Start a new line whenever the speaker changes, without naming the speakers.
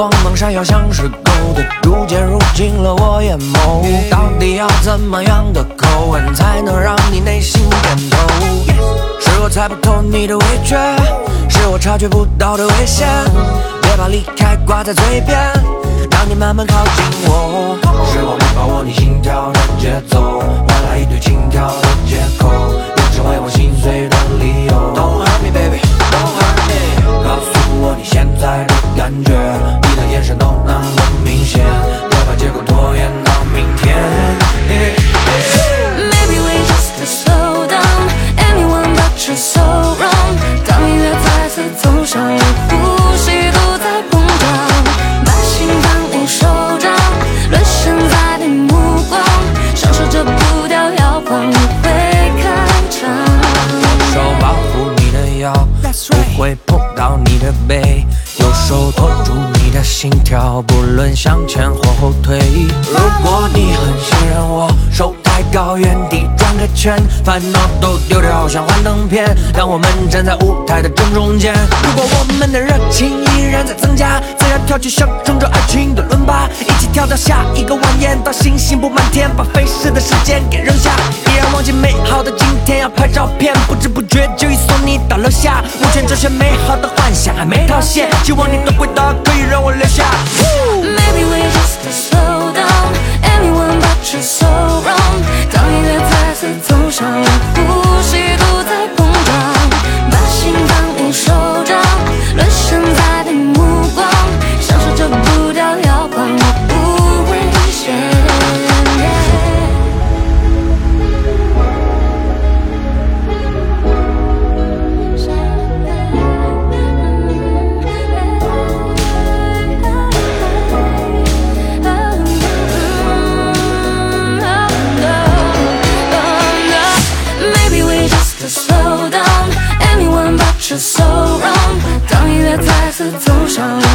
光芒闪耀像是狗的，逐渐入进了我眼眸。到底要怎么样的口吻才能让你内心点头？是我猜不透你的味觉，是我察觉不到的危险。别把离开挂在嘴边，让你慢慢靠近我。是我没把握你心跳的节奏，换来一堆轻佻的
会
碰到你的背，右手托住你的心跳，不论向前或后退。如果你很信任我，手抬高，原地转个圈，烦恼都丢掉，像幻灯片，让我们站在舞台的正中间。如果我们的热情依然在增加，自然跳起象征着爱情的伦巴，一起跳到下一个晚宴，到星星布满天，把飞逝的时间给扔下，依然忘记美好的今天，要拍照片，不知不觉就已送你到楼下。目前这些美好的幻想还没套现，希望你的回答可以让我留下。
Maybe we just show.